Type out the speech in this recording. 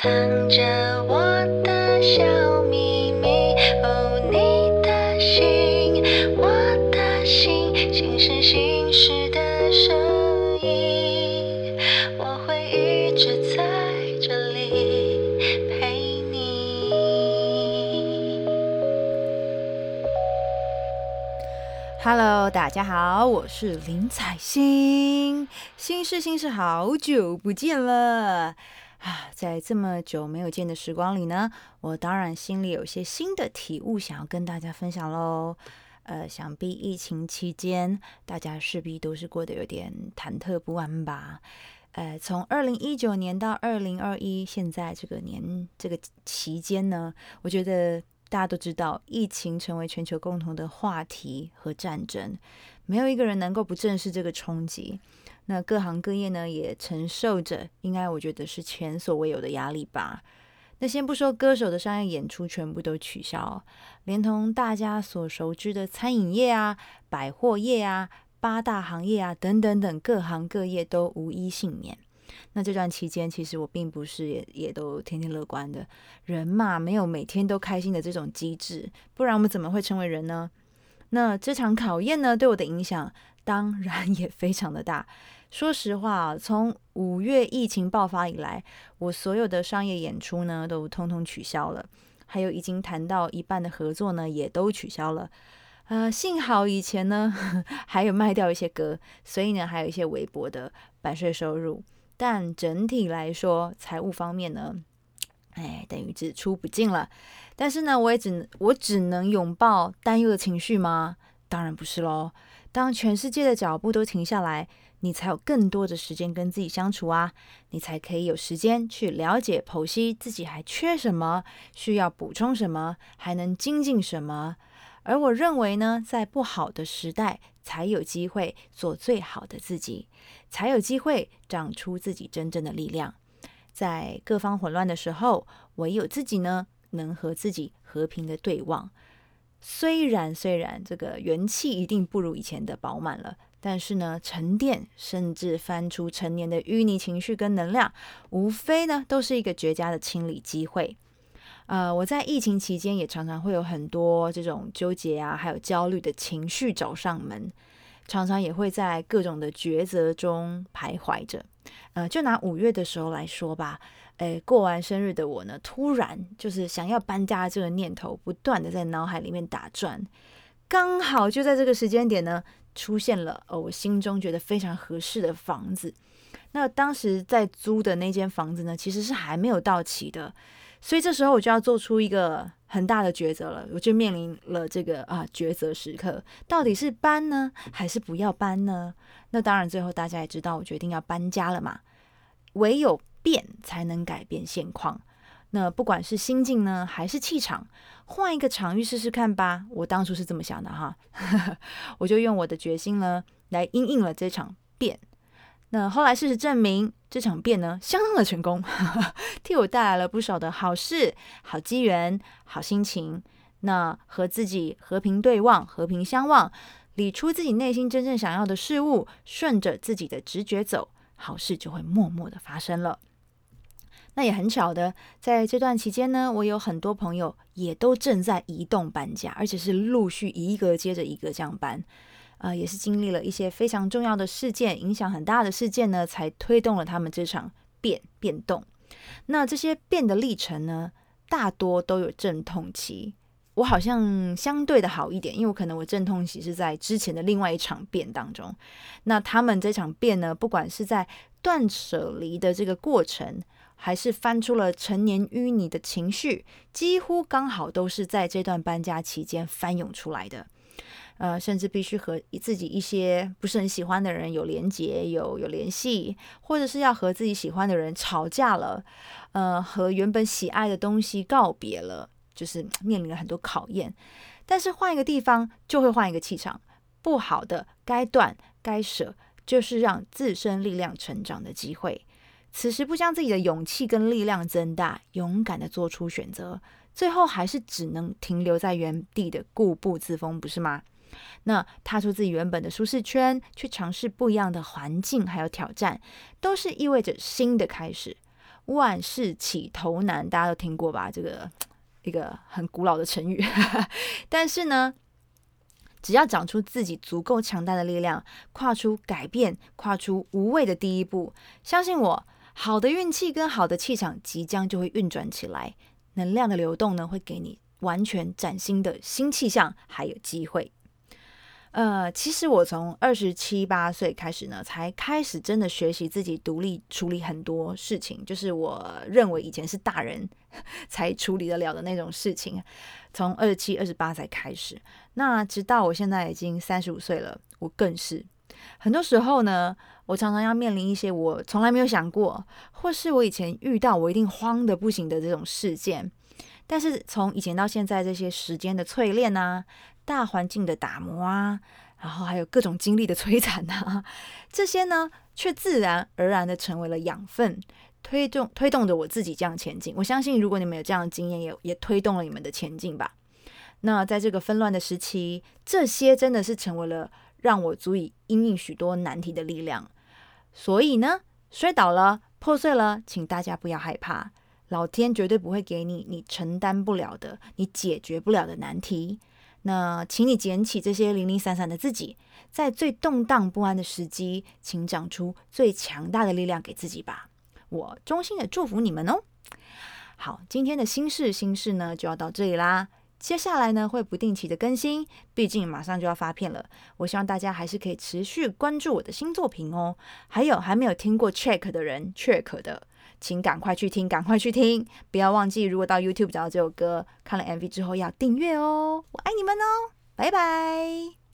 藏着我的小秘密。哦，你的心，我的心，心是心事的声音。我会一直在这里陪你。Hello，大家好，我是林采欣，心事心事，好久不见了啊！在这么久没有见的时光里呢，我当然心里有些新的体悟想要跟大家分享喽。呃，想必疫情期间，大家势必都是过得有点忐忑不安吧。呃，从二零一九年到二零二一，现在这个年这个期间呢，我觉得大家都知道，疫情成为全球共同的话题和战争，没有一个人能够不正视这个冲击。那各行各业呢，也承受着，应该我觉得是前所未有的压力吧。那先不说歌手的商业演出全部都取消，连同大家所熟知的餐饮业啊、百货业啊、八大行业啊等等等各行各业都无一幸免。那这段期间，其实我并不是也也都天天乐观的人嘛，没有每天都开心的这种机制，不然我们怎么会成为人呢？那这场考验呢，对我的影响当然也非常的大。说实话，从五月疫情爆发以来，我所有的商业演出呢都通通取消了，还有已经谈到一半的合作呢也都取消了。呃，幸好以前呢 还有卖掉一些歌，所以呢还有一些微薄的版税收入。但整体来说，财务方面呢，哎，等于只出不进了。但是呢，我也只能我只能拥抱担忧的情绪吗？当然不是喽。当全世界的脚步都停下来，你才有更多的时间跟自己相处啊，你才可以有时间去了解、剖析自己还缺什么，需要补充什么，还能精进什么。而我认为呢，在不好的时代，才有机会做最好的自己，才有机会长出自己真正的力量。在各方混乱的时候，唯有自己呢，能和自己和平的对望。虽然虽然这个元气一定不如以前的饱满了，但是呢，沉淀甚至翻出成年的淤泥情绪跟能量，无非呢都是一个绝佳的清理机会。呃，我在疫情期间也常常会有很多这种纠结啊，还有焦虑的情绪找上门，常常也会在各种的抉择中徘徊着。呃，就拿五月的时候来说吧，诶，过完生日的我呢，突然就是想要搬家这个念头不断的在脑海里面打转，刚好就在这个时间点呢，出现了呃我心中觉得非常合适的房子。那当时在租的那间房子呢，其实是还没有到期的。所以这时候我就要做出一个很大的抉择了，我就面临了这个啊抉择时刻，到底是搬呢，还是不要搬呢？那当然，最后大家也知道，我决定要搬家了嘛。唯有变才能改变现况。那不管是心境呢，还是气场，换一个场域试试看吧。我当初是这么想的哈，我就用我的决心呢，来应应了这场变。那后来事实证明，这场变呢相当的成功，替我带来了不少的好事、好机缘、好心情。那和自己和平对望、和平相望，理出自己内心真正想要的事物，顺着自己的直觉走，好事就会默默的发生了。那也很巧的，在这段期间呢，我有很多朋友也都正在移动搬家，而且是陆续一个接着一个这样搬。呃，也是经历了一些非常重要的事件，影响很大的事件呢，才推动了他们这场变变动。那这些变的历程呢，大多都有阵痛期。我好像相对的好一点，因为我可能我阵痛期是在之前的另外一场变当中。那他们这场变呢，不管是在断舍离的这个过程，还是翻出了陈年淤泥的情绪，几乎刚好都是在这段搬家期间翻涌出来的。呃，甚至必须和自己一些不是很喜欢的人有连结、有有联系，或者是要和自己喜欢的人吵架了，呃，和原本喜爱的东西告别了，就是面临了很多考验。但是换一个地方就会换一个气场，不好的该断该舍，就是让自身力量成长的机会。此时不将自己的勇气跟力量增大，勇敢的做出选择，最后还是只能停留在原地的固步自封，不是吗？那踏出自己原本的舒适圈，去尝试不一样的环境，还有挑战，都是意味着新的开始。万事起头难，大家都听过吧？这个一个很古老的成语。但是呢，只要长出自己足够强大的力量，跨出改变、跨出无畏的第一步，相信我，好的运气跟好的气场即将就会运转起来，能量的流动呢，会给你完全崭新的新气象，还有机会。呃，其实我从二十七八岁开始呢，才开始真的学习自己独立处理很多事情，就是我认为以前是大人 才处理得了的那种事情。从二十七、二十八才开始，那直到我现在已经三十五岁了，我更是很多时候呢，我常常要面临一些我从来没有想过，或是我以前遇到我一定慌的不行的这种事件。但是从以前到现在，这些时间的淬炼啊。大环境的打磨啊，然后还有各种经历的摧残啊，这些呢，却自然而然的成为了养分，推动推动着我自己这样前进。我相信，如果你们有这样的经验，也也推动了你们的前进吧。那在这个纷乱的时期，这些真的是成为了让我足以应应许多难题的力量。所以呢，摔倒了、破碎了，请大家不要害怕，老天绝对不会给你你承担不了的、你解决不了的难题。那，请你捡起这些零零散散的自己，在最动荡不安的时机，请长出最强大的力量给自己吧。我衷心的祝福你们哦。好，今天的心事心事呢，就要到这里啦。接下来呢，会不定期的更新，毕竟马上就要发片了。我希望大家还是可以持续关注我的新作品哦。还有还没有听过 Check 的人，Check 的。请赶快去听，赶快去听！不要忘记，如果到 YouTube 找到这首歌，看了 MV 之后要订阅哦！我爱你们哦，拜拜。